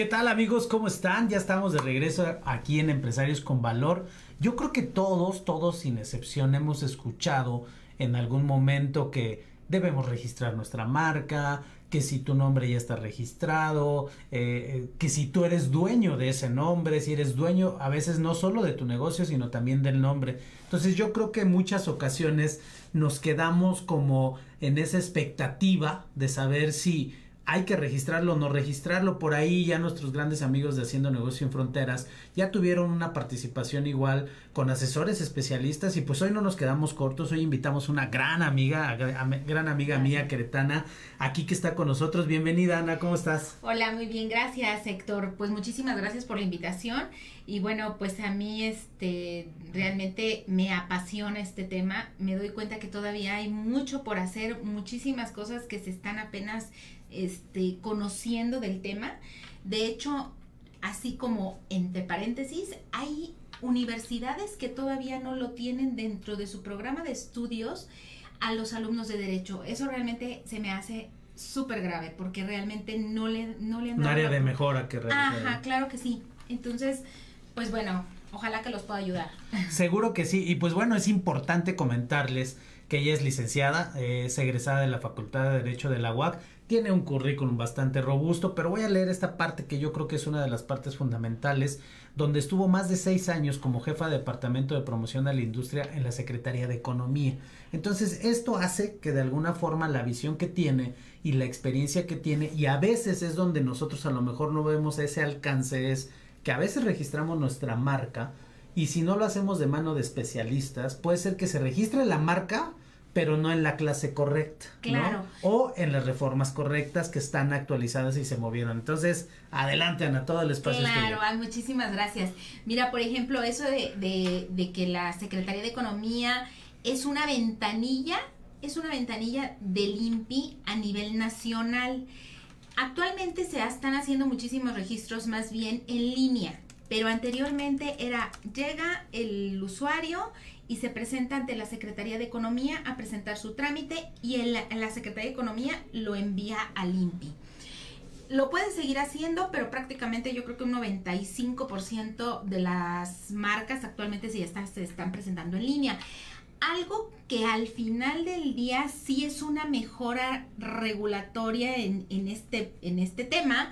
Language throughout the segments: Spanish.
¿Qué tal amigos? ¿Cómo están? Ya estamos de regreso aquí en Empresarios con Valor. Yo creo que todos, todos sin excepción hemos escuchado en algún momento que debemos registrar nuestra marca, que si tu nombre ya está registrado, eh, que si tú eres dueño de ese nombre, si eres dueño a veces no solo de tu negocio, sino también del nombre. Entonces yo creo que en muchas ocasiones nos quedamos como en esa expectativa de saber si hay que registrarlo o no registrarlo. Por ahí ya nuestros grandes amigos de Haciendo Negocio en Fronteras ya tuvieron una participación igual con asesores especialistas y pues hoy no nos quedamos cortos. Hoy invitamos una gran amiga, gran amiga mía queretana aquí que está con nosotros. Bienvenida Ana, ¿cómo estás? Hola, muy bien, gracias Héctor. Pues muchísimas gracias por la invitación y bueno, pues a mí este realmente me apasiona este tema. Me doy cuenta que todavía hay mucho por hacer, muchísimas cosas que se están apenas este, conociendo del tema. De hecho, así como entre paréntesis, hay universidades que todavía no lo tienen dentro de su programa de estudios a los alumnos de derecho. Eso realmente se me hace súper grave porque realmente no le, no le han Un área de mejora que realizar. Ajá, claro que sí. Entonces, pues bueno, ojalá que los pueda ayudar. Seguro que sí. Y pues bueno, es importante comentarles que ella es licenciada, es egresada de la Facultad de Derecho de la UAC, tiene un currículum bastante robusto, pero voy a leer esta parte que yo creo que es una de las partes fundamentales, donde estuvo más de seis años como jefa de Departamento de Promoción de la Industria en la Secretaría de Economía. Entonces, esto hace que de alguna forma la visión que tiene y la experiencia que tiene, y a veces es donde nosotros a lo mejor no vemos ese alcance, es que a veces registramos nuestra marca, y si no lo hacemos de mano de especialistas, puede ser que se registre la marca, pero no en la clase correcta. Claro. O en las reformas correctas que están actualizadas y se movieron. Entonces, adelante, Ana, todo el espacio Claro, muchísimas gracias. Mira, por ejemplo, eso de, de, de que la Secretaría de Economía es una ventanilla, es una ventanilla del INPI a nivel nacional. Actualmente se están haciendo muchísimos registros más bien en línea, pero anteriormente era, llega el usuario y se presenta ante la Secretaría de Economía a presentar su trámite y en la, Secretaría de Economía lo envía al INPI. Lo pueden seguir haciendo, pero prácticamente yo creo que un 95% de las marcas actualmente sí se están presentando en línea. Algo que al final del día sí es una mejora regulatoria en este, en este tema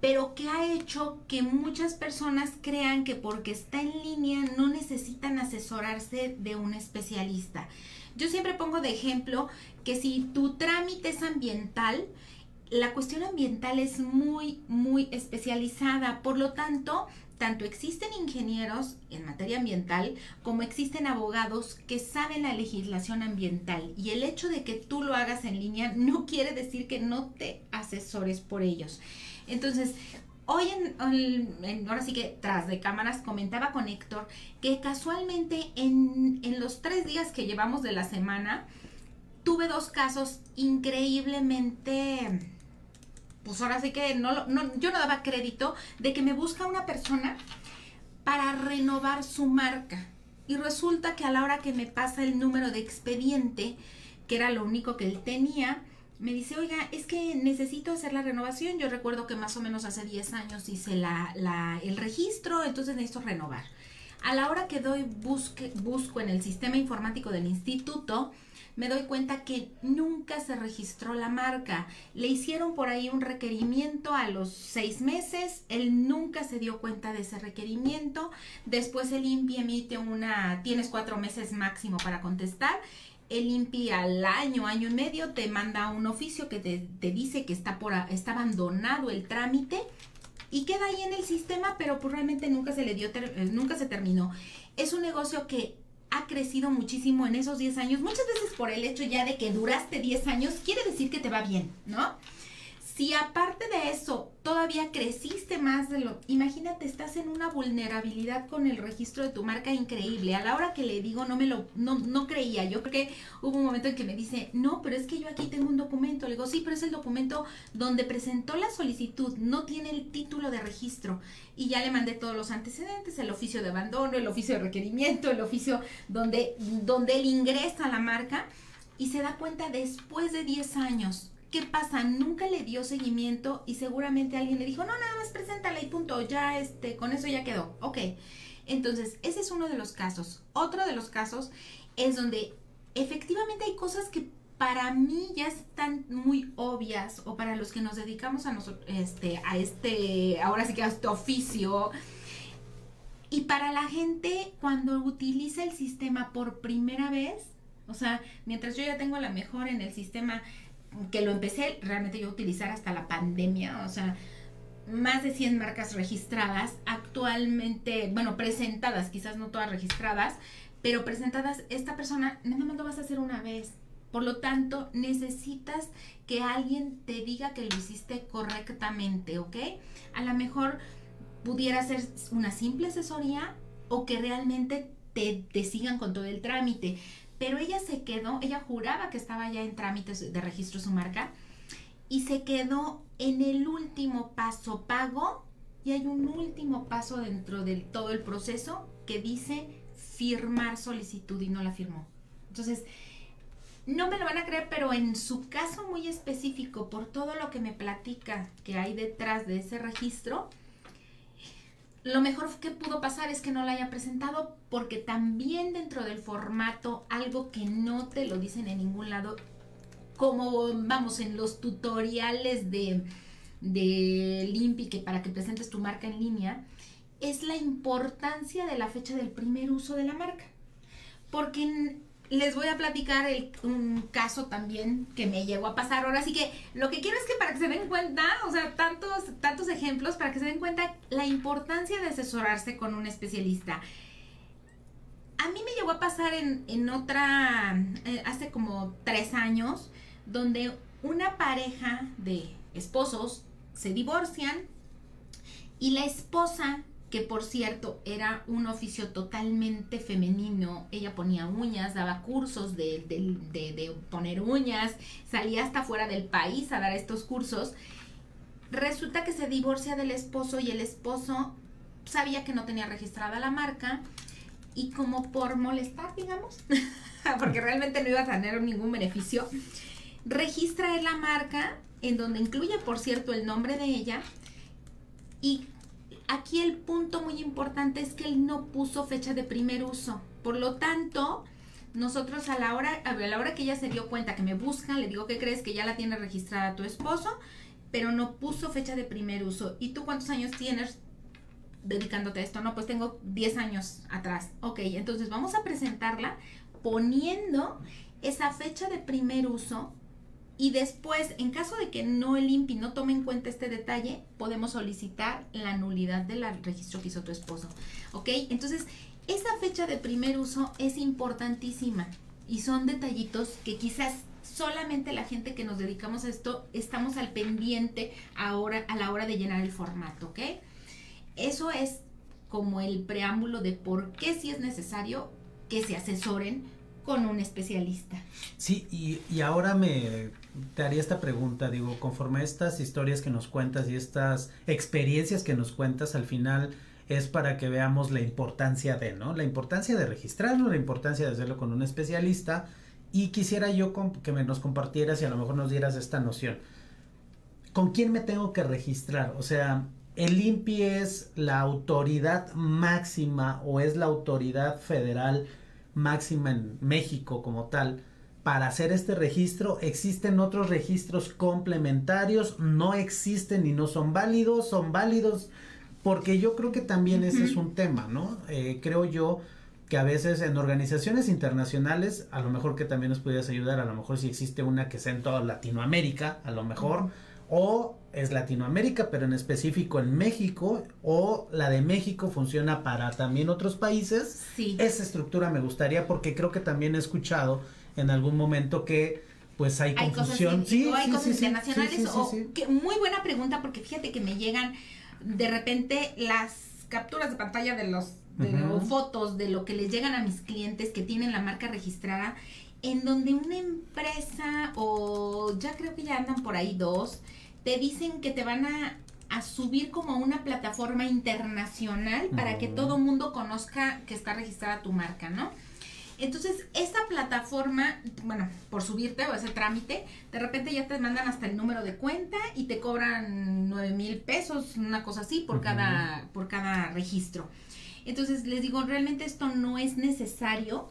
pero que ha hecho que muchas personas crean que porque está en línea no necesitan asesorarse de un especialista. Yo siempre pongo de ejemplo que si tu trámite es ambiental, la cuestión ambiental es muy, muy especializada, por lo tanto, tanto existen ingenieros en materia ambiental como existen abogados que saben la legislación ambiental y el hecho de que tú lo hagas en línea no quiere decir que no te asesores por ellos. Entonces, hoy en, ahora sí que tras de cámaras comentaba con Héctor que casualmente en, en los tres días que llevamos de la semana tuve dos casos increíblemente pues ahora sí que no, no, yo no daba crédito de que me busca una persona para renovar su marca. Y resulta que a la hora que me pasa el número de expediente, que era lo único que él tenía, me dice, oiga, es que necesito hacer la renovación. Yo recuerdo que más o menos hace 10 años hice la, el registro, entonces necesito renovar. A la hora que doy busco en el sistema informático del instituto, me doy cuenta que nunca se registró la marca. Le hicieron por ahí un requerimiento a los seis meses, él nunca se dio cuenta de ese requerimiento. Después el INPI emite una, tienes cuatro meses máximo para contestar el INPI al año, año y medio te manda un oficio que te, dice que está, por, está abandonado el trámite y queda ahí en el sistema, pero pues realmente nunca se le dio, eh, nunca se terminó. Es un negocio que ha crecido muchísimo en esos 10 años, muchas veces por el hecho ya de que duraste 10 años, quiere decir que te va bien, ¿no? Si aparte de eso todavía creciste más de lo, imagínate, estás en una vulnerabilidad con el registro de tu marca increíble. A la hora que le digo no me lo, no, no creía. Yo creo que hubo un momento en que me dice, no, pero es que yo aquí tengo un documento. Le digo, sí, pero es el documento donde presentó la solicitud, no tiene el título de registro. Y ya le mandé todos los antecedentes, el oficio de abandono, el oficio de requerimiento, el oficio donde, donde él ingresa a la marca y se da cuenta después de 10 años ¿Qué pasa? Nunca le dio seguimiento y seguramente alguien le dijo, no, nada más preséntala y punto, ya este, con eso ya quedó. Ok. Entonces, ese es uno de los casos. Otro de los casos es donde efectivamente hay cosas que para mí ya están muy obvias o para los que nos dedicamos a nosotros, este, a este, ahora sí que a este oficio. Y para la gente cuando utiliza el sistema por primera vez, o sea, mientras yo ya tengo la mejor en el sistema que lo empecé realmente yo a utilizar hasta la pandemia, o sea, más de 100 marcas registradas, actualmente, bueno, presentadas, quizás no todas registradas, pero presentadas, esta persona nada más lo vas a hacer una vez. Por lo tanto, necesitas que alguien te diga que lo hiciste correctamente, ¿ok? A lo mejor pudiera ser una simple asesoría o que realmente te, te sigan con todo el trámite pero ella se quedó, ella juraba que estaba ya en trámites de registro su marca y se quedó en el último paso pago y hay un último paso dentro de todo el proceso que dice firmar solicitud y no la firmó. Entonces, no me lo van a creer, pero en su caso muy específico, por todo lo que me platica que hay detrás de ese registro, lo mejor que pudo pasar es que no la haya presentado porque también dentro del formato, algo que no te lo dicen en ningún lado, como vamos en los tutoriales de, de que para que presentes tu marca en línea, es la importancia de la fecha del primer uso de la marca. Porque les voy a platicar un caso también que me llegó a pasar. Ahora sí que lo que quiero es que para que se den cuenta, o sea, tantos, tantos ejemplos, para que se den cuenta la importancia de asesorarse con un especialista. A mí me llegó a pasar en, en otra, eh, hace como tres años, donde una pareja de esposos se divorcian y la esposa que por cierto era un oficio totalmente femenino. Ella ponía uñas, daba cursos de, de, poner uñas, salía hasta fuera del país a dar estos cursos. Resulta que se divorcia del esposo y el esposo sabía que no tenía registrada la marca y como por molestar, digamos, porque realmente no iba a tener ningún beneficio, registra la marca en donde incluye, por cierto, el nombre de ella y Aquí el punto muy importante es que él no puso fecha de primer uso. Por lo tanto, nosotros a la hora, a la hora que ella se dio cuenta que me busca, le digo que crees que ya la tiene registrada tu esposo, pero no puso fecha de primer uso. ¿Y tú cuántos años tienes dedicándote a esto? No, pues tengo 10 años atrás. Ok, entonces vamos a presentarla poniendo esa fecha de primer uso y después, en caso de que no el INPI no tome en cuenta este detalle, podemos solicitar la nulidad del registro que hizo tu esposo. ¿Ok? Entonces, esa fecha de primer uso es importantísima y son detallitos que quizás solamente la gente que nos dedicamos a esto estamos al pendiente ahora a la hora de llenar el formato, ¿ok? Eso es como el preámbulo de por qué si es necesario que se asesoren con un especialista. Sí, y, y, ahora me te haría esta pregunta, digo, conforme estas historias que nos cuentas y estas experiencias que nos cuentas, al final es para que veamos la importancia de, ¿no? La importancia de registrarlo, la importancia de hacerlo con un especialista y quisiera yo que nos compartieras y a lo mejor nos dieras esta noción. ¿Con quién me tengo que registrar? O sea, ¿el INPI es la autoridad máxima o es la autoridad federal máxima en México como tal para hacer este registro. Existen otros registros complementarios, no existen y no son válidos, son válidos porque yo creo que también ese es un tema, ¿no? Eh, creo yo que a veces en organizaciones internacionales, a lo mejor que también nos pudieras ayudar, a lo mejor si existe una que sea en toda Latinoamérica, a lo mejor, o es Latinoamérica, pero en específico en México, o la de México funciona para también otros países. Sí. Esa estructura me gustaría porque creo que también he escuchado en algún momento que pues hay, hay confusión. Cosas, sí, o hay sí, cosas sí, sí, internacionales sí, sí, o sí. que muy buena pregunta porque fíjate que me llegan de repente las capturas de pantalla de los de Ujú. o fotos de lo que les llegan a mis clientes que tienen la marca registrada en donde una empresa o ya creo que ya andan por ahí dos te dicen que te van a a subir como una plataforma internacional para que Ujú. todo mundo conozca que está registrada tu marca, ¿no? Entonces, esta plataforma, bueno, por subirte o ese trámite, de repente ya te mandan hasta el número de cuenta y te cobran nueve mil pesos, una cosa así, por cada, por cada registro. Entonces, les digo, realmente esto no es necesario.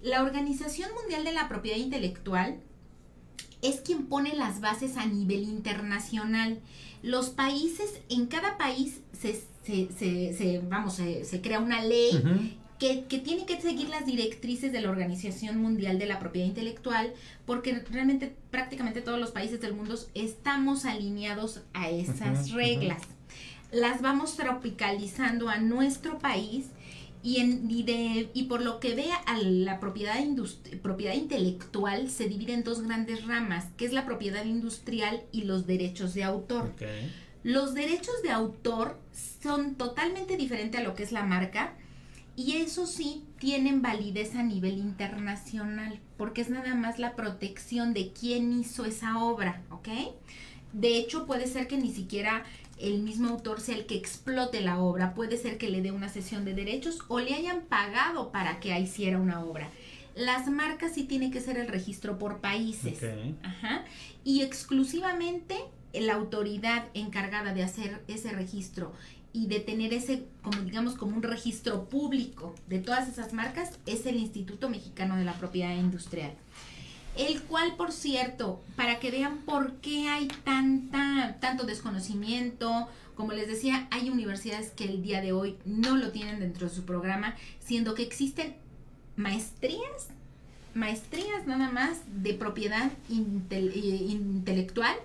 La Organización Mundial de la Propiedad Intelectual es quien pone las bases a nivel internacional. Los países, en cada país se, se, se, se- vamos, se, crea una ley. Que, que tiene que seguir las directrices de la Organización Mundial de la Propiedad Intelectual, porque realmente prácticamente todos los países del mundo estamos alineados a esas reglas. Las vamos tropicalizando a nuestro país y, en, y, de- y por lo que vea a la propiedad, propiedad intelectual se divide en dos grandes ramas, que es la propiedad industrial y los derechos de autor. Los derechos de autor son totalmente diferentes a lo que es la marca y eso sí tienen validez a nivel internacional porque es nada más la protección de quién hizo esa obra, ¿ok? De hecho puede ser que ni siquiera el mismo autor sea el que explote la obra, puede ser que le dé una sesión de derechos o le hayan pagado para que hiciera una obra. Las marcas sí tiene que ser el registro por países. Ajá. Y exclusivamente la autoridad encargada de hacer ese registro y de tener ese, como digamos, como un registro público de todas esas marcas es el Instituto Mexicano de la Propiedad Industrial. El cual, por cierto, para que vean por qué hay tanta, tanto desconocimiento, como les decía, hay universidades que el día de hoy no lo tienen dentro de su programa, siendo que existen maestrías, maestrías nada más de propiedad eh, intelectual,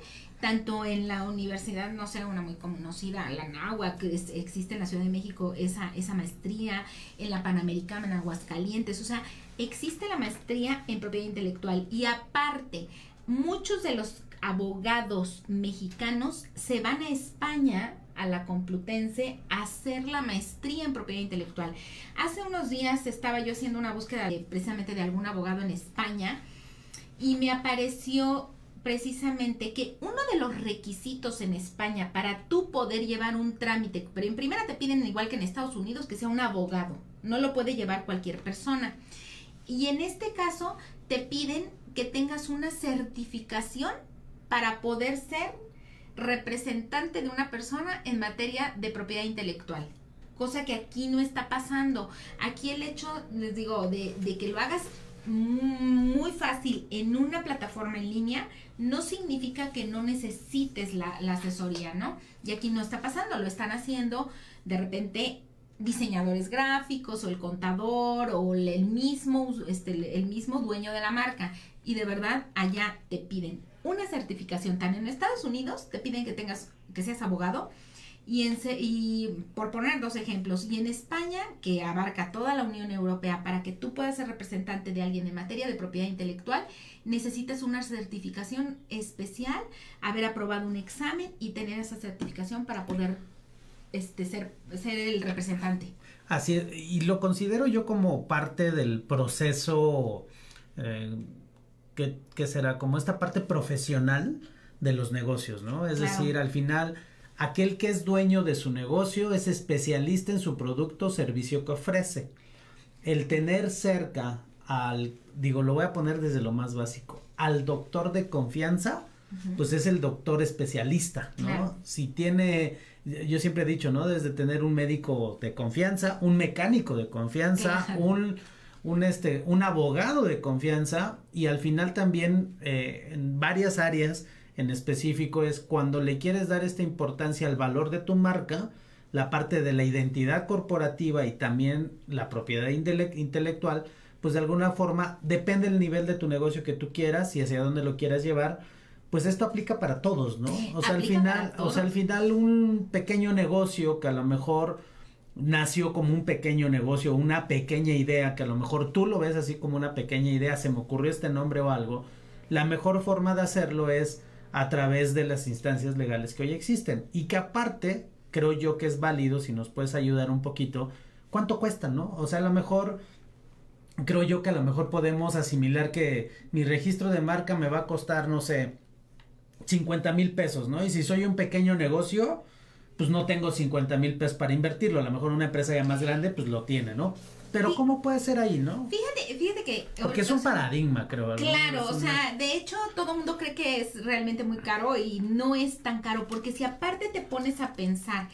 tanto en la universidad, no sé, una muy conocida, la NAHUA, que existe en la Ciudad de México, esa, esa maestría, en la Panamericana, en Aguascalientes, o sea, existe la maestría en propiedad intelectual y aparte, muchos de los abogados mexicanos se van a España, a la Complutense, a hacer la maestría en propiedad intelectual. Hace unos días estaba yo haciendo una búsqueda de- precisamente de algún abogado en España y me apareció precisamente que uno de los requisitos en España para tú poder llevar un trámite, pero en primera te piden igual que en Estados Unidos que sea un abogado, no lo puede llevar cualquier persona. Y en este caso te piden que tengas una certificación para poder ser representante de una persona en materia de propiedad intelectual. Cosa que aquí no está pasando. Aquí el hecho, les digo, de, de que lo hagas muy fácil en una plataforma en línea no significa que no necesites la, asesoría, ¿no? Y aquí no está pasando, lo están haciendo de repente diseñadores gráficos o el contador o el mismo, este, el mismo dueño de la marca. Y de verdad allá te piden una certificación. También en Estados Unidos te piden que tengas, que seas abogado. Y, en, y por poner dos ejemplos, y en España, que abarca toda la Unión Europea, para que tú puedas ser representante de alguien en materia de propiedad intelectual, necesitas una certificación especial, haber aprobado un examen y tener esa certificación para poder este, ser, ser el representante. Así es, y lo considero yo como parte del proceso eh, que, que será como esta parte profesional de los negocios, ¿no? Es Claro. decir, al final, aquel que es dueño de su negocio es especialista en su producto o servicio que ofrece. El tener cerca al, digo, lo voy a poner desde lo más básico, al doctor de confianza, pues es el doctor especialista, ¿no? Claro. Si tiene, yo siempre he dicho, ¿no? Desde tener un médico de confianza, un mecánico de confianza, Claro. un, un este, un abogado de confianza y al final también eh, en varias áreas en específico es cuando le quieres dar esta importancia al valor de tu marca, la parte de la identidad corporativa y también la propiedad intele- intelectual, pues de alguna forma depende del nivel de tu negocio que tú quieras y hacia dónde lo quieras llevar, pues esto aplica para todos, ¿no? O sea, al final, o sea, al final un pequeño negocio que a lo mejor nació como un pequeño negocio, una pequeña idea que a lo mejor tú lo ves así como una pequeña idea, se me ocurrió este nombre o algo, la mejor forma de hacerlo es a través de las instancias legales que hoy existen y que aparte creo yo que es válido si nos puedes ayudar un poquito, ¿cuánto cuesta, no? O sea, a lo mejor creo yo que a lo mejor podemos asimilar que mi registro de marca me va a costar, no sé, 50 mil pesos, ¿no? Y si soy un pequeño negocio, pues no tengo 50 mil pesos para invertirlo. A lo mejor una empresa ya más grande, pues lo tiene, ¿no? Pero Sí. ¿cómo puede ser ahí, no? Fíjate, fíjate que... Porque es un paradigma, creo. Claro, o sea, de hecho todo el mundo cree que es realmente muy caro y no es tan caro, porque si aparte te pones a pensar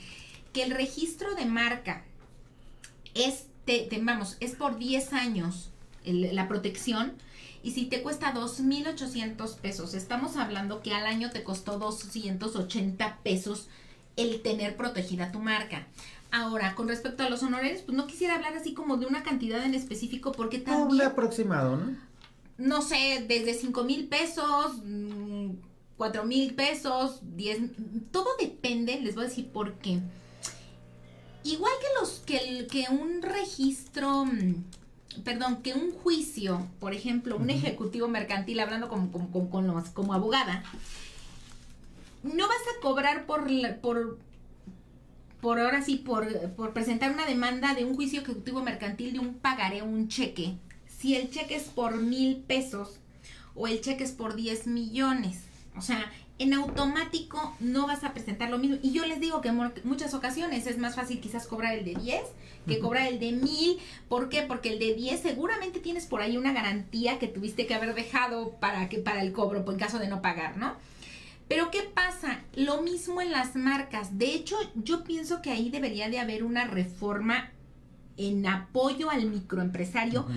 que el registro de marca es, te, te- vamos, es por 10 años el- la protección y si te cuesta 2.800 pesos, estamos hablando que al año te costó 280 pesos el tener protegida tu marca. Ahora, con respecto a los honorarios, pues no quisiera hablar así como de una cantidad en específico porque No, un también aproximado, ¿no? no sé, desde 5 mil pesos, 4 mil pesos, 10, todo depende, les voy a decir por qué. Igual que los, que, el- que un registro, mm, perdón, que un juicio, por ejemplo, un ejecutivo mercantil, hablando como, como, como, con los- como abogada, no vas a cobrar por, la- por, por ahora sí, por, por presentar una demanda de un juicio ejecutivo mercantil de un pagaré, un cheque. Si el cheque es por mil pesos o el cheque es por 10 millones. O sea, en automático no vas a presentar lo mismo. Y yo les digo que en mu- muchas ocasiones es más fácil quizás cobrar el de 10 que cobrar el de mil. ¿Por qué? Porque el de 10 seguramente tienes por ahí una garantía que tuviste que haber dejado para, que, para el cobro, en caso de no pagar, ¿no? Pero ¿qué pasa? Lo mismo en las marcas. De hecho, yo pienso que ahí debería de haber una reforma en apoyo al microempresario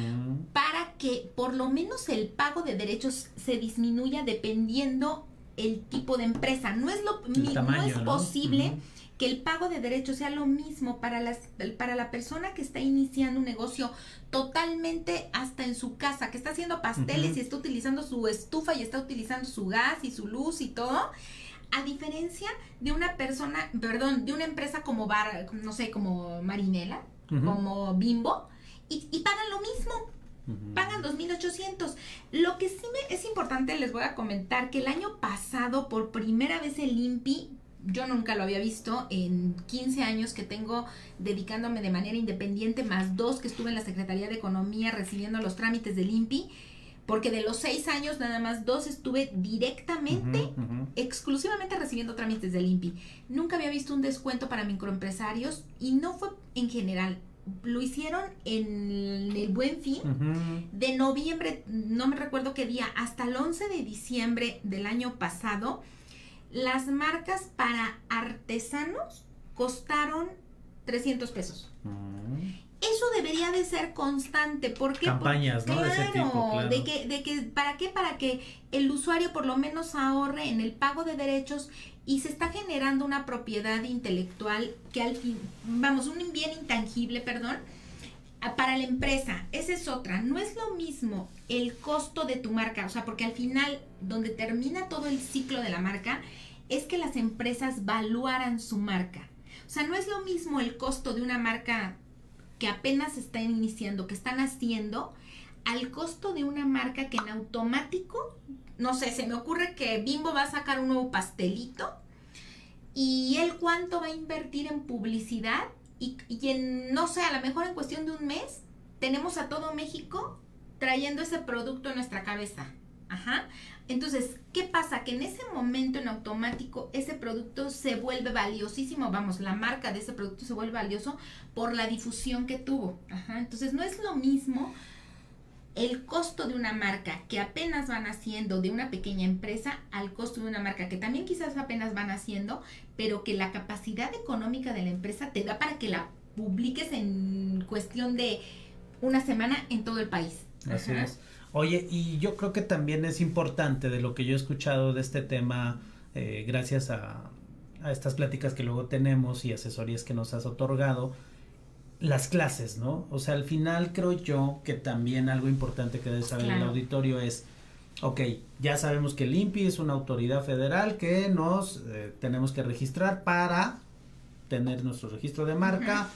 para que por lo menos el pago de derechos se disminuya dependiendo el tipo de empresa. No es lo mi- tamaño, no es ¿no? posible que el pago de derechos sea lo mismo para las para la persona que está iniciando un negocio totalmente hasta en su casa, que está haciendo pasteles y está utilizando su estufa y está utilizando su gas y su luz y todo. A diferencia de una persona, perdón, de una empresa como bar, no sé, como Marinela, como Bimbo, y, y pagan lo mismo Ujú. pagan 2.800. Lo que sí me es importante, les voy a comentar que el año pasado, por primera vez el INPI, yo nunca lo había visto en 15 años que tengo dedicándome de manera independiente, más dos que estuve en la Secretaría de Economía recibiendo los trámites del INPI, porque de los seis años nada más dos estuve directamente exclusivamente recibiendo trámites del INPI. Nunca había visto un descuento para microempresarios y no fue en general. Lo hicieron en el buen fin de noviembre, no me recuerdo qué día, hasta el 11 de diciembre del año pasado. Las marcas para artesanos costaron 300 pesos. Ujú. Eso debería de ser constante. ¿Por qué? Campañas, Por- ¿no? De ese tipo, claro. De que, de que, ¿para qué? Para que el usuario por lo menos ahorre en el pago de derechos y se está generando una propiedad intelectual que al fin, vamos, un bien intangible, perdón, para la empresa. Esa es otra. No es lo mismo el costo de tu marca, o sea, porque al final, donde termina todo el ciclo de la marca, es que las empresas valuaran su marca. O sea, no es lo mismo el costo de una marca que apenas están iniciando, que están haciendo, al costo de una marca que en automático, no sé, se me ocurre que Bimbo va a sacar un nuevo pastelito y él cuánto va a invertir en publicidad y, y en, no sé, a lo mejor en cuestión de un mes, tenemos a todo México trayendo ese producto en nuestra cabeza. Ajá. Entonces, ¿qué pasa? Que en ese momento en automático ese producto se vuelve valiosísimo, vamos, la marca de ese producto se vuelve valioso por la difusión que tuvo. Ajá. Entonces, no es lo mismo el costo de una marca que apenas van haciendo de una pequeña empresa al costo de una marca que también quizás apenas van haciendo, pero que la capacidad económica de la empresa te da para que la publiques en cuestión de una semana en todo el país. Así Ajá. es. Oye, y yo creo que también es importante de lo que yo he escuchado de este tema, eh, gracias a, a estas pláticas que luego tenemos y asesorías que nos has otorgado, las clases, ¿no? O sea, al final creo yo que también algo importante que debe saber el Claro. auditorio es Ok, ya sabemos que el INPI es una autoridad federal que nos eh, tenemos que registrar para tener nuestro registro de marca,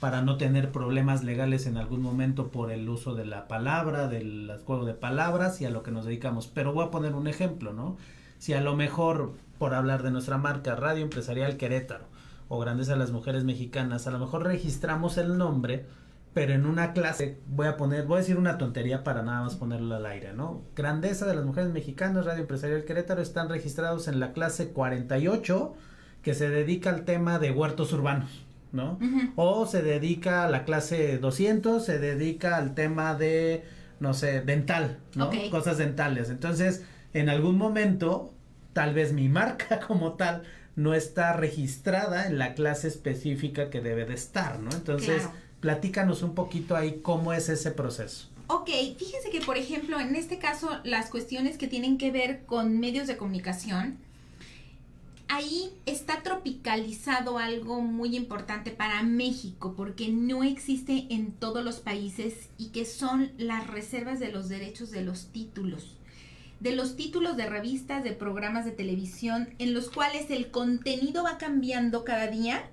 para no tener problemas legales en algún momento por el uso de la palabra, del juego de palabras y a lo que nos dedicamos. Pero voy a poner un ejemplo, ¿no? Si a lo mejor, por hablar de nuestra marca, Radio Empresarial Querétaro o Grandeza de las Mujeres Mexicanas, a lo mejor registramos el nombre, pero en una clase voy a poner, voy a decir una tontería para nada más ponerlo al aire, ¿no? Grandeza de las Mujeres Mexicanas, Radio Empresarial Querétaro están registrados en la clase 48 que se dedica al tema de huertos urbanos, ¿no? O se dedica a la clase 200, se dedica al tema de, no sé, dental, ¿no? Cosas dentales. Entonces, en algún momento, tal vez mi marca como tal no está registrada en la clase específica que debe de estar, ¿no? Entonces, platícanos un poquito ahí cómo es ese proceso. Ok, fíjense que por ejemplo en este caso las cuestiones que tienen que ver con medios de comunicación, ahí está tropicalizado algo muy importante para México porque no existe en todos los países y que son las reservas de los derechos de los títulos de los títulos de revistas, de programas de televisión, en los cuales el contenido va cambiando cada día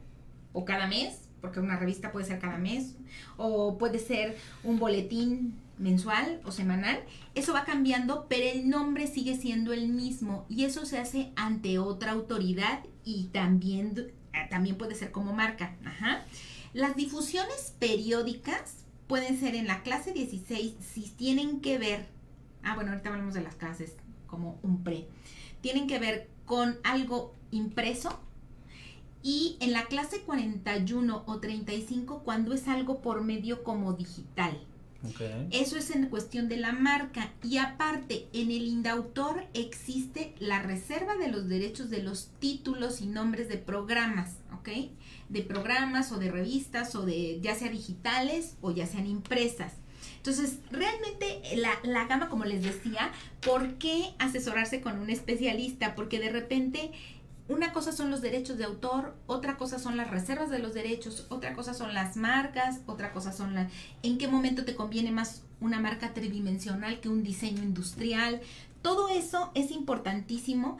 o cada mes porque una revista puede ser cada mes o puede ser un boletín mensual o semanal, eso va cambiando, pero el nombre sigue siendo el mismo y eso se hace ante otra autoridad y también, eh, también puede ser como marca. Las difusiones periódicas pueden ser en la clase 16 si tienen que ver, ah bueno, ahorita hablamos de las clases como un pre, tienen que ver con algo impreso y en la clase 41 o 35 cuando es algo por medio como digital. Eso es en cuestión de la marca. Y aparte, en el Indautor existe la reserva de los derechos de los títulos y nombres de programas, ¿ok? De programas o de revistas o de ya sea digitales o ya sean impresas. Entonces, realmente la, la gama, como les decía, ¿por qué asesorarse con un especialista? Porque de repente una cosa son los derechos de autor, otra cosa son las reservas de los derechos, otra cosa son las marcas, otra cosa son las... ¿En qué momento te conviene más una marca tridimensional que un diseño industrial? Todo eso es importantísimo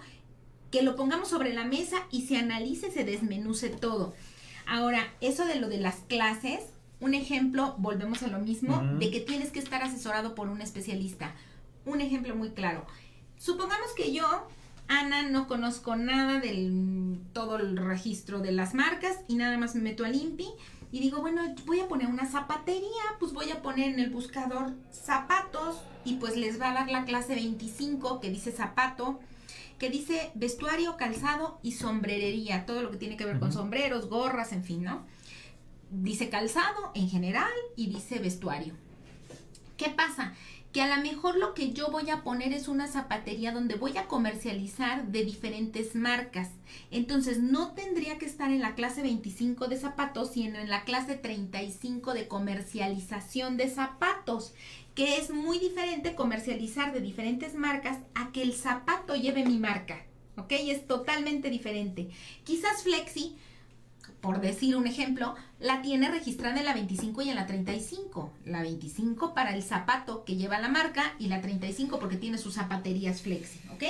que lo pongamos sobre la mesa y se analice, se desmenuce todo. Ahora, eso de lo de las clases, un ejemplo, volvemos a lo mismo, de que tienes que estar asesorado por un especialista. Un ejemplo muy claro. Supongamos que yo Ana, no conozco nada del todo el registro de las marcas y nada más me meto al INPI y digo, bueno, voy a poner una zapatería, pues voy a poner en el buscador zapatos y pues les va a dar la clase 25 que dice zapato, que dice vestuario, calzado y sombrerería, todo lo que tiene que ver con sombreros, gorras, en fin, ¿no? Dice calzado en general y dice vestuario. ¿Qué pasa? que a lo mejor lo que yo voy a poner es una zapatería donde voy a comercializar de diferentes marcas. Entonces no tendría que estar en la clase 25 de zapatos, sino en la clase 35 de comercialización de zapatos, que es muy diferente comercializar de diferentes marcas a que el zapato lleve mi marca. ¿Ok? Es totalmente diferente. Quizás Flexi por decir un ejemplo, la tiene registrada en la 25 y en la 35. La 25 para el zapato que lleva la marca y la 35 porque tiene sus zapaterías flexi, ¿ok?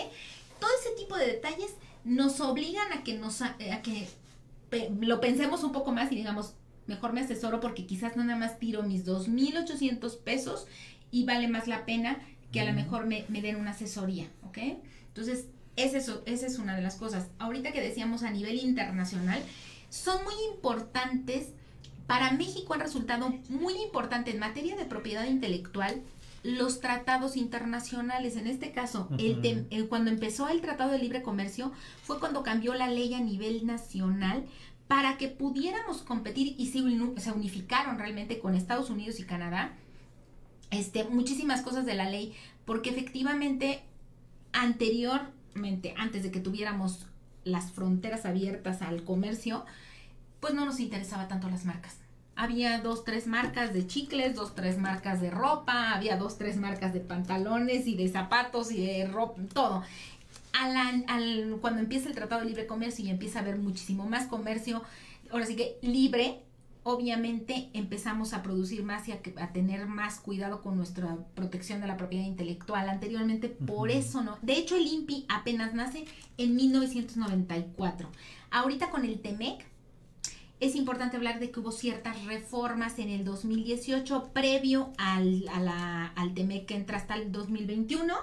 Todo ese tipo de detalles nos obligan a que nos a que lo pensemos un poco más y digamos, mejor me asesoro porque quizás no nada más tiro mis 2.800 pesos y vale más la pena que a lo mejor me, me den una asesoría, ¿ok? Entonces, es eso, esa es una de las cosas. Ahorita que decíamos a nivel internacional, son muy importantes. Para México han resultado muy importante en materia de propiedad intelectual los tratados internacionales. En este caso, el, cuando empezó el Tratado de Libre Comercio fue cuando cambió la ley a nivel nacional para que pudiéramos competir y se, se unificaron realmente con Estados Unidos y Canadá. Este, muchísimas cosas de la ley, porque efectivamente anteriormente, antes de que tuviéramos las fronteras abiertas al comercio, pues no nos interesaba tanto las marcas. Había dos, tres marcas de chicles, dos, tres marcas de ropa, había dos, tres marcas de pantalones y de zapatos y de ropa, todo. Al, cuando empieza el Tratado de Libre Comercio y empieza a haber muchísimo más comercio, ahora sí que libre, obviamente empezamos a producir más y a, tener más cuidado con nuestra protección de la propiedad intelectual. Anteriormente, por eso no. De hecho, el INPI apenas nace en 1994. Ahorita con el TEMEC, es importante hablar de que hubo ciertas reformas en el 2018 previo al, al TEMEC que entra hasta el 2021,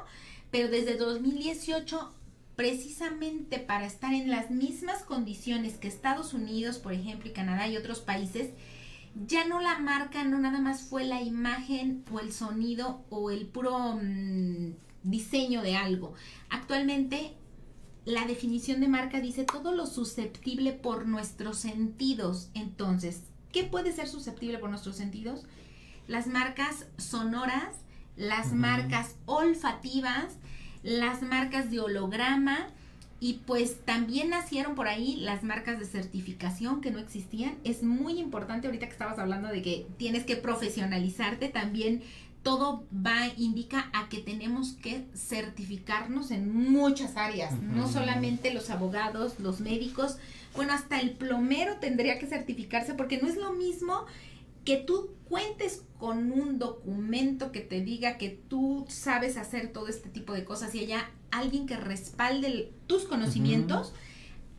pero desde 2018 precisamente para estar en las mismas condiciones que Estados Unidos, por ejemplo, y Canadá y otros países, ya no la marca, no nada más fue la imagen o el sonido o el puro mm, diseño de algo. Actualmente la definición de marca dice todo lo susceptible por nuestros sentidos. Entonces, ¿qué puede ser susceptible por nuestros sentidos? Las marcas sonoras, las marcas olfativas, las marcas de holograma y pues también nacieron por ahí las marcas de certificación que no existían. Es muy importante ahorita que estabas hablando de que tienes que profesionalizarte también. Todo va, indica a que tenemos que certificarnos en muchas áreas, no solamente los abogados, los médicos, bueno, hasta el plomero tendría que certificarse porque no es lo mismo que tú cuentes con un documento que te diga que tú sabes hacer todo este tipo de cosas y haya alguien que respalde tus conocimientos,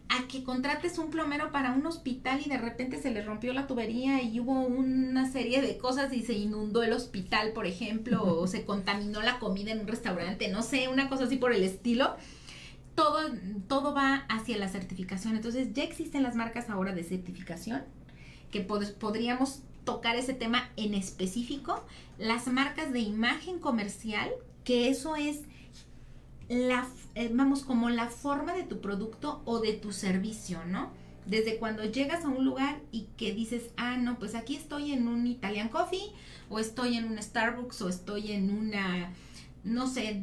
a que contrates un plomero para un hospital y de repente se le rompió la tubería y hubo una serie de cosas y se inundó el hospital, por ejemplo, o se contaminó la comida en un restaurante, no sé, una cosa así por el estilo. Todo, todo va hacia la certificación. Entonces ya existen las marcas ahora de certificación que podríamos tocar ese tema en específico, las marcas de imagen comercial, que eso es la, eh, vamos, como la forma de tu producto o de tu servicio, ¿no? Desde cuando llegas a un lugar y que dices, ah, no, pues aquí estoy en un Italian Coffee, o estoy en un Starbucks, o estoy en una, no sé,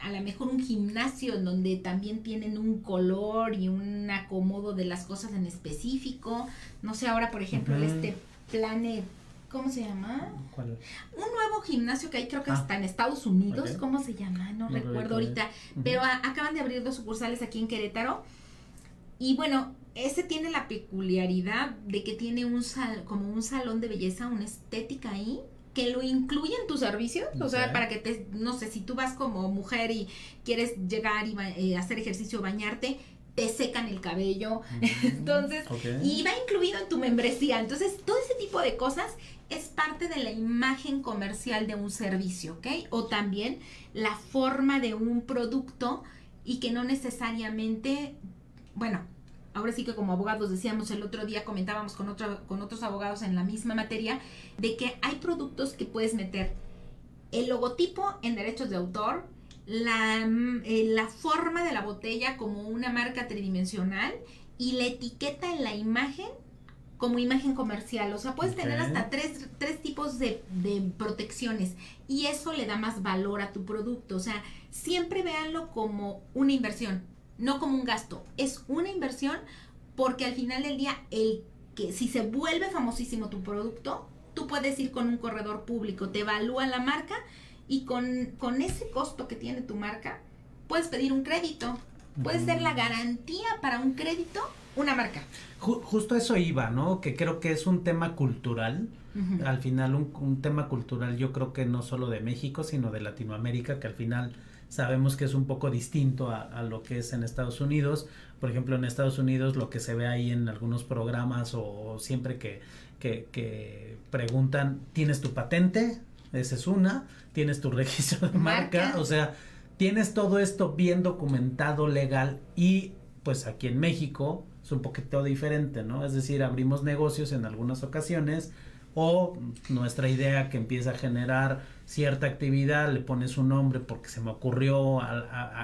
a lo mejor un gimnasio en donde también tienen un color y un acomodo de las cosas en específico. No sé, ahora, por ejemplo, este Planet, ¿cómo se llama? ¿Cuál? Un nuevo gimnasio que hay, creo que está en Estados Unidos, ¿cómo se llama? No, recuerdo ahorita, pero acaban de abrir dos sucursales aquí en Querétaro. Y bueno, ese tiene la peculiaridad de que tiene un sal, como un salón de belleza, una estética ahí que lo incluye en tu servicio, o sea, para que te, no sé, si tú vas como mujer y quieres llegar y eh, hacer ejercicio, bañarte, te secan el cabello, entonces, y va incluido en tu membresía, entonces todo ese tipo de cosas es parte de la imagen comercial de un servicio, ¿ok? O también la forma de un producto y que no necesariamente, bueno, ahora sí que como abogados decíamos el otro día, comentábamos con, otro, con otros abogados en la misma materia, de que hay productos que puedes meter el logotipo en derechos de autor, la, mm, eh, la forma de la botella como una marca tridimensional y la etiqueta en la imagen como imagen comercial. O sea, puedes tener hasta tres, tres tipos de, de, protecciones y eso le da más valor a tu producto. O sea, siempre véanlo como una inversión, no como un gasto. Es una inversión porque al final del día, el que si se vuelve famosísimo tu producto, tú puedes ir con un corredor público, te evalúa la marca y con, con ese costo que tiene tu marca, puedes pedir un crédito. Puede ser la garantía para un crédito una marca. justo eso iba, ¿no? Que creo que es un tema cultural. Al final, un, un, tema cultural, yo creo que no solo de México, sino de Latinoamérica, que al final sabemos que es un poco distinto a, a, lo que es en Estados Unidos. Por ejemplo, en Estados Unidos lo que se ve ahí en algunos programas o, siempre que, que, que, preguntan, ¿tienes tu patente? Esa es una. Tienes tu registro de marca. O sea, tienes todo esto bien documentado, legal. Y pues aquí en México es un poquito diferente, ¿no? Es decir, abrimos negocios en algunas ocasiones o nuestra idea que empieza a generar cierta actividad, le pones un nombre porque se me ocurrió,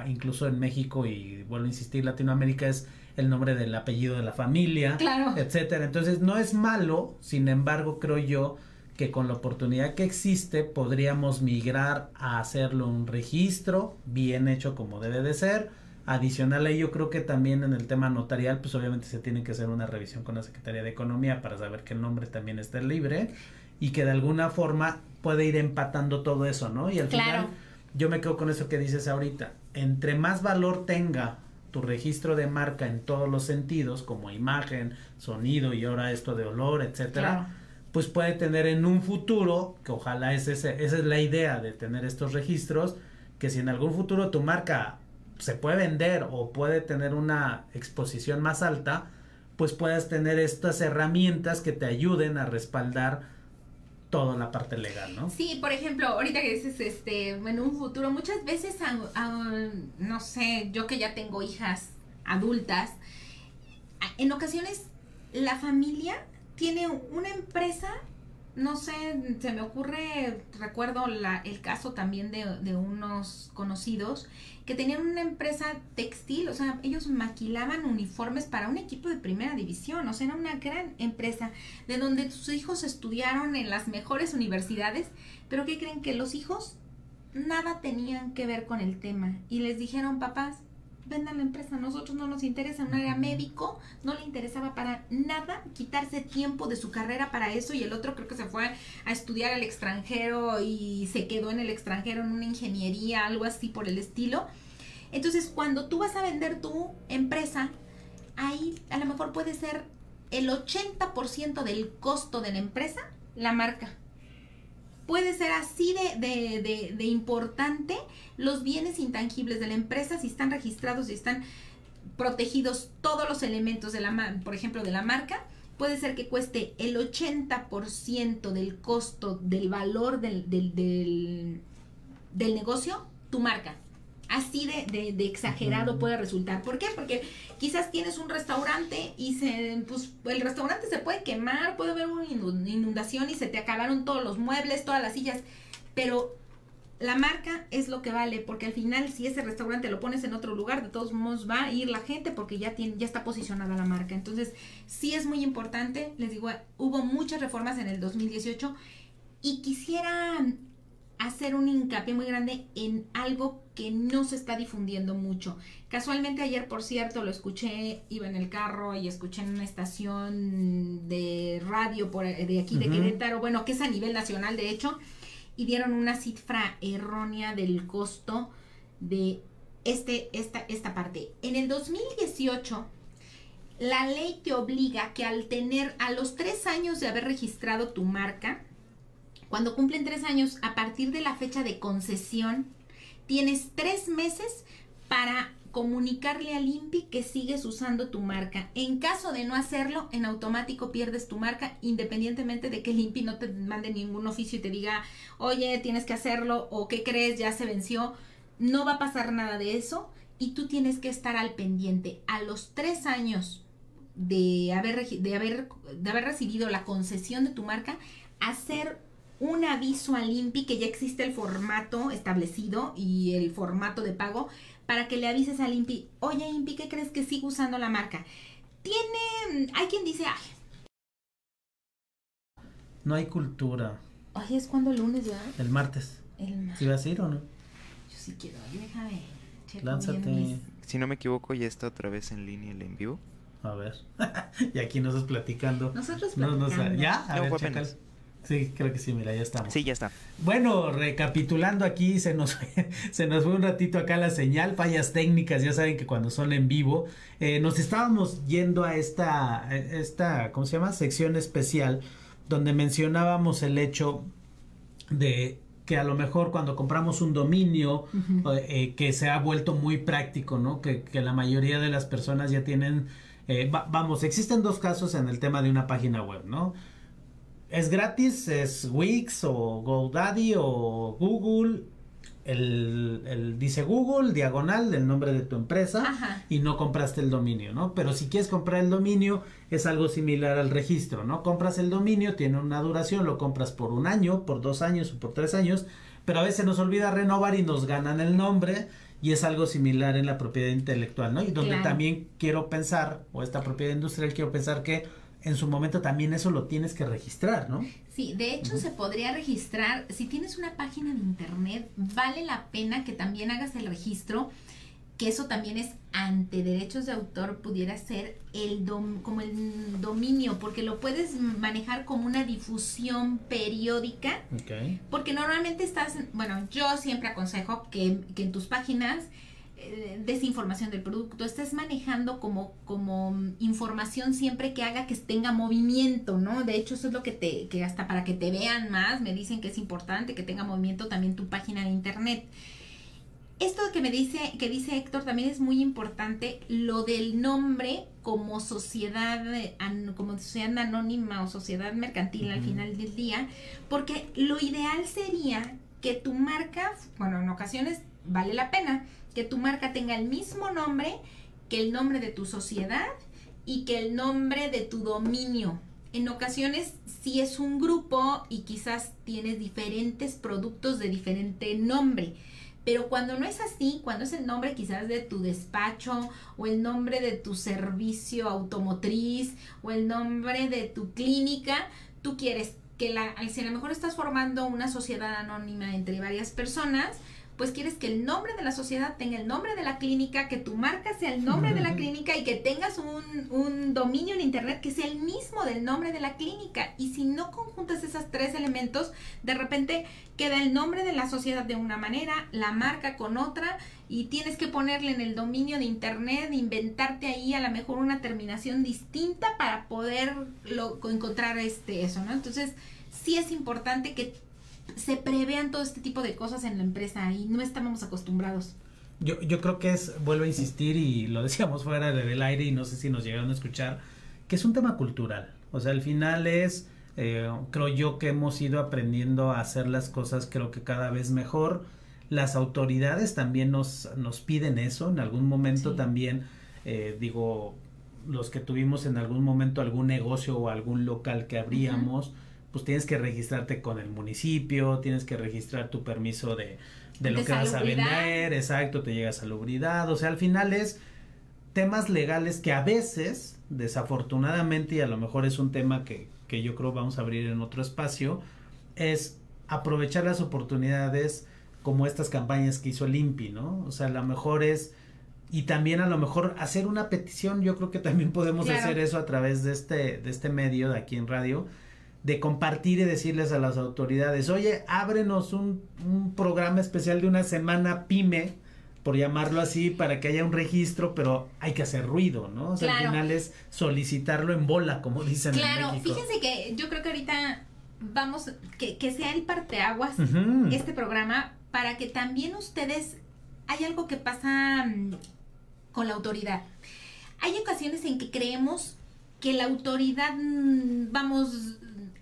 incluso en México y vuelvo a insistir, Latinoamérica es el nombre del apellido de la familia, claro. etcétera. Entonces no es malo, sin embargo creo yo que con la oportunidad que existe podríamos migrar a hacerlo un registro bien hecho como debe de ser. Adicional a ello, creo que también en el tema notarial, pues obviamente se tiene que hacer una revisión con la Secretaría de Economía para saber que el nombre también esté libre y que de alguna forma puede ir empatando todo eso, ¿no? Y al final, yo me quedo con eso que dices ahorita. Entre más valor tenga tu registro de marca en todos los sentidos, como imagen, sonido y ahora esto de olor, etcétera, pues puede tener en un futuro, que ojalá es ese, esa es la idea de tener estos registros, que si en algún futuro tu marca se puede vender o puede tener una exposición más alta, pues puedas tener estas herramientas que te ayuden a respaldar toda la parte legal, ¿no? Sí, por ejemplo, ahorita que dices, este, en un futuro, muchas veces, no sé, yo que ya tengo hijas adultas, en ocasiones la familia tiene una empresa no sé, se me ocurre, recuerdo la, el caso también de, de, unos conocidos que tenían una empresa textil, o sea, ellos maquilaban uniformes para un equipo de primera división, o sea, era una gran empresa de donde sus hijos estudiaron en las mejores universidades, pero ¿qué creen que los hijos nada tenían que ver con el tema? Y les dijeron, papás, vendan la empresa, a nosotros no nos interesa, un área médico, no le interesaba para nada quitarse tiempo de su carrera para eso y el otro creo que se fue a estudiar al extranjero y se quedó en el extranjero en una ingeniería, algo así por el estilo. Entonces, cuando tú vas a vender tu empresa, ahí a lo mejor puede ser el 80% del costo de la empresa la marca puede ser así de, importante los bienes intangibles de la empresa si están registrados y están protegidos todos los elementos de la por ejemplo de la marca. Puede ser que cueste el 80% del costo del valor del, del, del negocio tu marca así de, de, exagerado puede resultar. ¿Por qué? Porque quizás tienes un restaurante y se, pues, el restaurante se puede quemar, puede haber una inundación y se te acabaron todos los muebles, todas las sillas, pero la marca es lo que vale, porque al final si ese restaurante lo pones en otro lugar, de todos modos va a ir la gente porque ya tiene, ya está posicionada la marca. Entonces, sí es muy importante, les digo, hubo muchas reformas en el 2018 y quisiera hacer un hincapié muy grande en algo que no se está difundiendo mucho. Casualmente ayer, por cierto, lo escuché, iba en el carro y escuché en una estación de radio por, de aquí de Querétaro, bueno, que es a nivel nacional de hecho, y dieron una cifra errónea del costo de este, esta, esta parte. En el 2018, la ley te obliga que al tener a los tres años de haber registrado tu marca, cuando cumplen tres años, a partir de la fecha de concesión, tienes tres meses para comunicarle al INPI que sigues usando tu marca. En caso de no hacerlo, en automático pierdes tu marca, independientemente de que el INPI no te mande ningún oficio y te diga, oye, tienes que hacerlo o qué crees, ya se venció. No va a pasar nada de eso y tú tienes que estar al pendiente. A los tres años de haber, de haber, de haber recibido la concesión de tu marca, hacer un aviso al INPI que ya existe el formato establecido y el formato de pago para que le avises al INPI, oye INPI, ¿qué crees que sigo usando la marca? Tiene, hay quien dice, ay. No hay cultura. Ay, es cuando el lunes ya. El martes. El martes. ¿Sí vas a ir o no? Yo sí quiero, déjame. Lánzate. Si no me equivoco, ya está otra vez en línea el en vivo. A ver. y aquí nos estás platicando. Nosotros platicando. ¿Ya? A ver, Sí, creo que sí, mira, ya estamos. Sí, ya está. Bueno, recapitulando aquí, se nos, se nos fue un ratito acá la señal, fallas técnicas, ya saben que cuando son en vivo, eh, nos estábamos yendo a esta, esta, ¿cómo se llama? Sección especial, donde mencionábamos el hecho de que a lo mejor cuando compramos un dominio eh, que se ha vuelto muy práctico, ¿no? Que, que la mayoría de las personas ya tienen, eh, vamos, existen dos casos en el tema de una página web, ¿no? Es gratis, es Wix o GoDaddy o Google. El, dice Google, diagonal del nombre de tu empresa y no compraste el dominio, ¿no? Pero si quieres comprar el dominio es algo similar al registro, ¿no? Compras el dominio, tiene una duración, lo compras por un año, por dos años o por tres años, pero a veces nos olvida renovar y nos ganan el nombre y es algo similar en la propiedad intelectual, ¿no? Y donde también quiero pensar, o esta propiedad industrial quiero pensar que en su momento también eso lo tienes que registrar, ¿no? Sí, de hecho se podría registrar, si tienes una página de internet, vale la pena que también hagas el registro, que eso también es ante derechos de autor, pudiera ser el como el dominio, porque lo puedes manejar como una difusión periódica, porque normalmente estás, bueno, yo siempre aconsejo que, que en tus páginas desinformación del producto, estés manejando como, como información siempre que haga que tenga movimiento, ¿no? De hecho, eso es lo que te, que hasta para que te vean más, me dicen que es importante que tenga movimiento también tu página de internet. Esto que me dice, que dice Héctor también es muy importante, lo del nombre como sociedad, como sociedad anónima o sociedad mercantil al final del día, porque lo ideal sería que tu marca, bueno, en ocasiones vale la pena, que tu marca tenga el mismo nombre que el nombre de tu sociedad y que el nombre de tu dominio. En ocasiones si es un grupo y quizás tienes diferentes productos de diferente nombre. Pero cuando no es así, cuando es el nombre quizás de tu despacho o el nombre de tu servicio automotriz o el nombre de tu clínica, tú quieres que la, si a lo mejor estás formando una sociedad anónima entre varias personas, pues quieres que el nombre de la sociedad tenga el nombre de la clínica, que tu marca sea el nombre de la clínica y que tengas un, un, dominio en internet que sea el mismo del nombre de la clínica. Y si no conjuntas esos tres elementos, de repente queda el nombre de la sociedad de una manera, la marca con otra, y tienes que ponerle en el dominio de internet, inventarte ahí a lo mejor una terminación distinta para poder lo, encontrar este eso, ¿no? Entonces, sí es importante que se prevean todo este tipo de cosas en la empresa y no estamos acostumbrados. Yo, yo creo que es, vuelvo a insistir y lo decíamos fuera del aire y no sé si nos llegaron a escuchar, que es un tema cultural. O sea, al final es, eh, creo yo que hemos ido aprendiendo a hacer las cosas creo que cada vez mejor. Las autoridades también nos, nos piden eso, en algún momento también, eh, digo, los que tuvimos en algún momento algún negocio o algún local que abríamos, pues tienes que registrarte con el municipio, tienes que registrar tu permiso de, de lo que vas a vender, exacto, te llega salubridad, o sea, al final es temas legales que a veces, desafortunadamente, y a lo mejor es un tema que, que yo creo vamos a abrir en otro espacio, es aprovechar las oportunidades como estas campañas que hizo el INPI, ¿no? O sea, a lo mejor es y también a lo mejor hacer una petición, yo creo que también podemos hacer eso a través de este de este medio de aquí en radio de compartir y decirles a las autoridades, oye, ábrenos un, un programa especial de una semana pyme, por llamarlo así, para que haya un registro, pero hay que hacer ruido, ¿no? O sea, al final es solicitarlo en bola, como dicen claro, en México. fíjense que yo creo que ahorita vamos, que, que sea el parteaguas este programa, para que también ustedes, hay algo que pasa mm, con la autoridad. Hay ocasiones en que creemos que la autoridad, mm, vamos,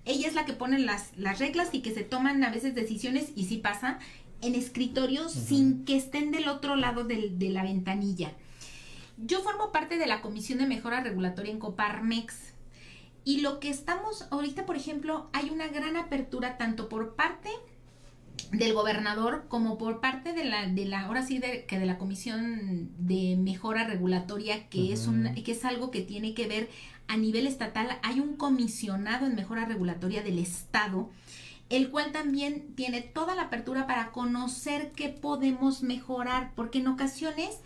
ella es la que pone las, las reglas y que se toman a veces decisiones y sí pasa en escritorios sin que estén del otro lado de la ventanilla. Yo formo parte de la Comisión de Mejora Regulatoria en Coparmex. Y lo que estamos ahorita, por ejemplo, hay una gran apertura tanto por parte del gobernador como por parte de la, de la ahora sí de, que de la comisión de mejora regulatoria que es un que es algo que tiene que ver a nivel estatal hay un comisionado en mejora regulatoria del Estado, el cual también tiene toda la apertura para conocer qué podemos mejorar, porque en ocasiones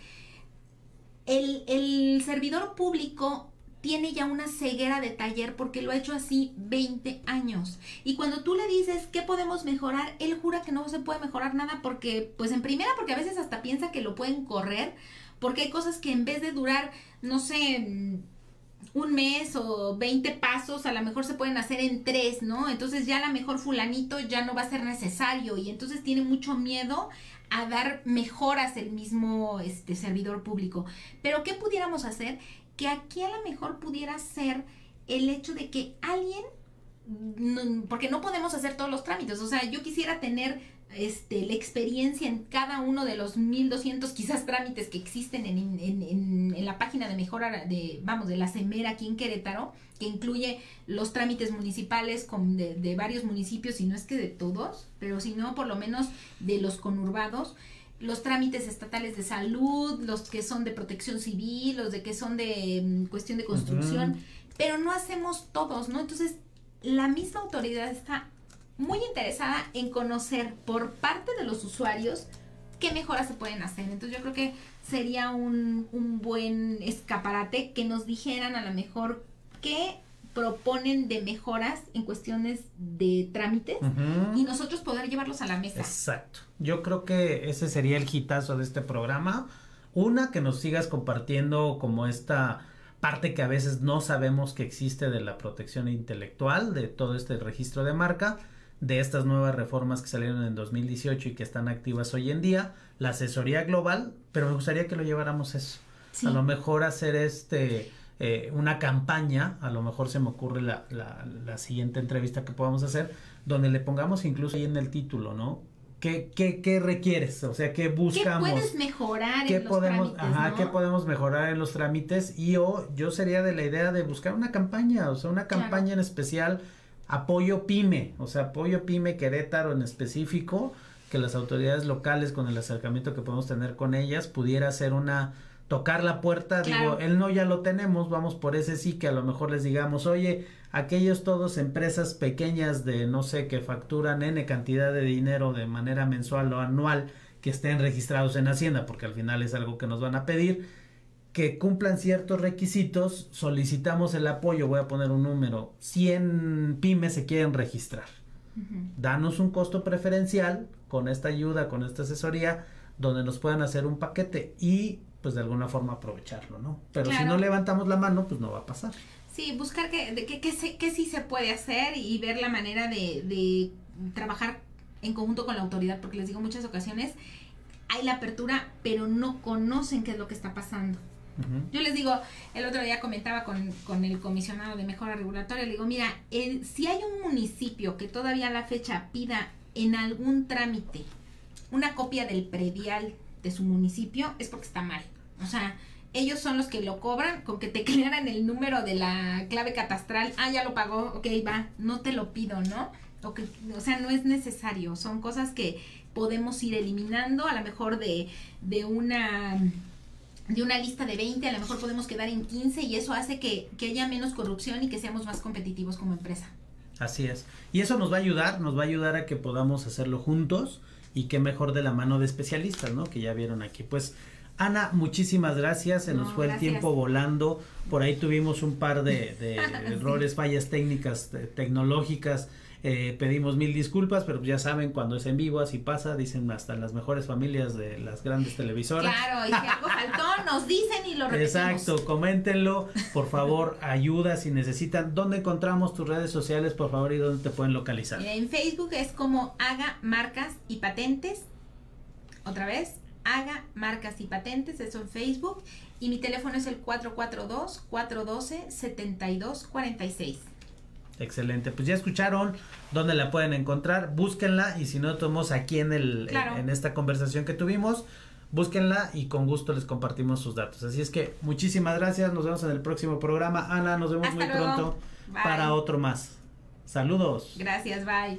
el, el servidor público tiene ya una ceguera de taller porque lo ha hecho así 20 años. Y cuando tú le dices qué podemos mejorar, él jura que no se puede mejorar nada porque, pues en primera, porque a veces hasta piensa que lo pueden correr, porque hay cosas que en vez de durar, no sé, un mes o 20 pasos a lo mejor se pueden hacer en tres, ¿no? Entonces ya a lo mejor fulanito ya no va a ser necesario y entonces tiene mucho miedo a dar mejoras el mismo este servidor público. Pero ¿qué pudiéramos hacer? Que aquí a lo mejor pudiera ser el hecho de que alguien porque no podemos hacer todos los trámites, o sea, yo quisiera tener este, la experiencia en cada uno de los 1200 quizás trámites que existen en, en, en, la página de mejora de, vamos, de la CEMER aquí en Querétaro, que incluye los trámites municipales con de, de varios municipios, y no es que de todos, pero si no, por lo menos de los conurbados, los trámites estatales de salud, los que son de protección civil, los de que son de mm, cuestión de construcción, pero no hacemos todos, ¿no? Entonces, la misma autoridad está muy interesada en conocer por parte de los usuarios qué mejoras se pueden hacer. Entonces yo creo que sería un, un buen escaparate que nos dijeran a lo mejor qué proponen de mejoras en cuestiones de trámites y nosotros poder llevarlos a la mesa. Exacto. Yo creo que ese sería el hitazo de este programa. Una, que nos sigas compartiendo como esta parte que a veces no sabemos que existe de la protección intelectual, de todo este registro de marca, de estas nuevas reformas que salieron en 2018 y que están activas hoy en día, la asesoría global, pero me gustaría que lo lleváramos eso. A lo mejor hacer este eh, una campaña, a lo mejor se me ocurre la, la, la, siguiente entrevista que podamos hacer, donde le pongamos incluso ahí en el título, ¿no? ¿Qué, qué, qué requieres? O sea, ¿qué buscamos? ¿Qué puedes mejorar ¿Qué en los podemos, trámites, ajá, no? ¿qué podemos mejorar en los trámites? Y o yo sería de la idea de buscar una campaña, o sea, una Claro. campaña en especial, apoyo PYME, o sea, apoyo PYME Querétaro en específico, que las autoridades locales con el acercamiento que podemos tener con ellas pudiera ser una tocar la puerta, Claro. digo, el no ya lo tenemos, vamos por ese sí que a lo mejor les digamos, oye, aquellos todos empresas pequeñas de no sé que facturan n cantidad de dinero de manera mensual o anual que estén registrados en Hacienda, porque al final es algo que nos van a pedir, que cumplan ciertos requisitos, solicitamos el apoyo, voy a poner un número, 100 pymes se quieren registrar. Danos un costo preferencial con esta ayuda, con esta asesoría, donde nos puedan hacer un paquete y pues de alguna forma aprovecharlo, ¿no? Pero si no levantamos la mano, pues no va a pasar. Sí, buscar que, de, que, que, se- que sí se puede hacer y ver la manera de, de trabajar en conjunto con la autoridad, porque les digo, muchas ocasiones hay la apertura, pero no conocen qué es lo que está pasando. Yo les digo, el otro día comentaba con, con el comisionado de mejora regulatoria, le digo, mira, el- si hay un municipio que todavía a la fecha pida en algún trámite una copia del predial de su municipio, es porque está mal. O sea, ellos son los que lo cobran con que te crearan el número de la clave catastral. Ah, ya lo pagó, ok, va, no te lo pido, ¿no? O, o sea, no es necesario. Son cosas que podemos ir eliminando, a lo mejor de, de una de una lista de 20, a lo mejor podemos quedar en 15 y eso hace que, que haya menos corrupción y que seamos más competitivos como empresa. Así es. Y eso nos va a ayudar, nos va a ayudar a que podamos hacerlo juntos y que mejor de la mano de especialistas, ¿no? Que ya vieron aquí. Pues Ana, muchísimas gracias. Se nos No, fue el tiempo volando. Por ahí tuvimos un par de, de errores, fallas técnicas, te- tecnológicas. Eh, pedimos mil disculpas, pero ya saben, cuando es en vivo así pasa, dicen hasta las mejores familias de las grandes televisoras. Claro, y si algo faltó, nos dicen y lo repetimos. Exacto, coméntenlo, por favor, ayuda si necesitan. ¿Dónde encontramos tus redes sociales, por favor, y dónde te pueden localizar? En Facebook es como haga marcas y patentes. Otra vez, haga marcas y patentes, eso en Facebook. Y mi teléfono es el 442-412-7246. Excelente, pues ya escucharon dónde la pueden encontrar, búsquenla y si no tomamos aquí en el Claro. en, en esta conversación que tuvimos, búsquenla y con gusto les compartimos sus datos. Así es que muchísimas gracias, nos vemos en el próximo programa. Ana, nos vemos Hasta muy luego. pronto Bye. para otro más. Saludos. Gracias, bye.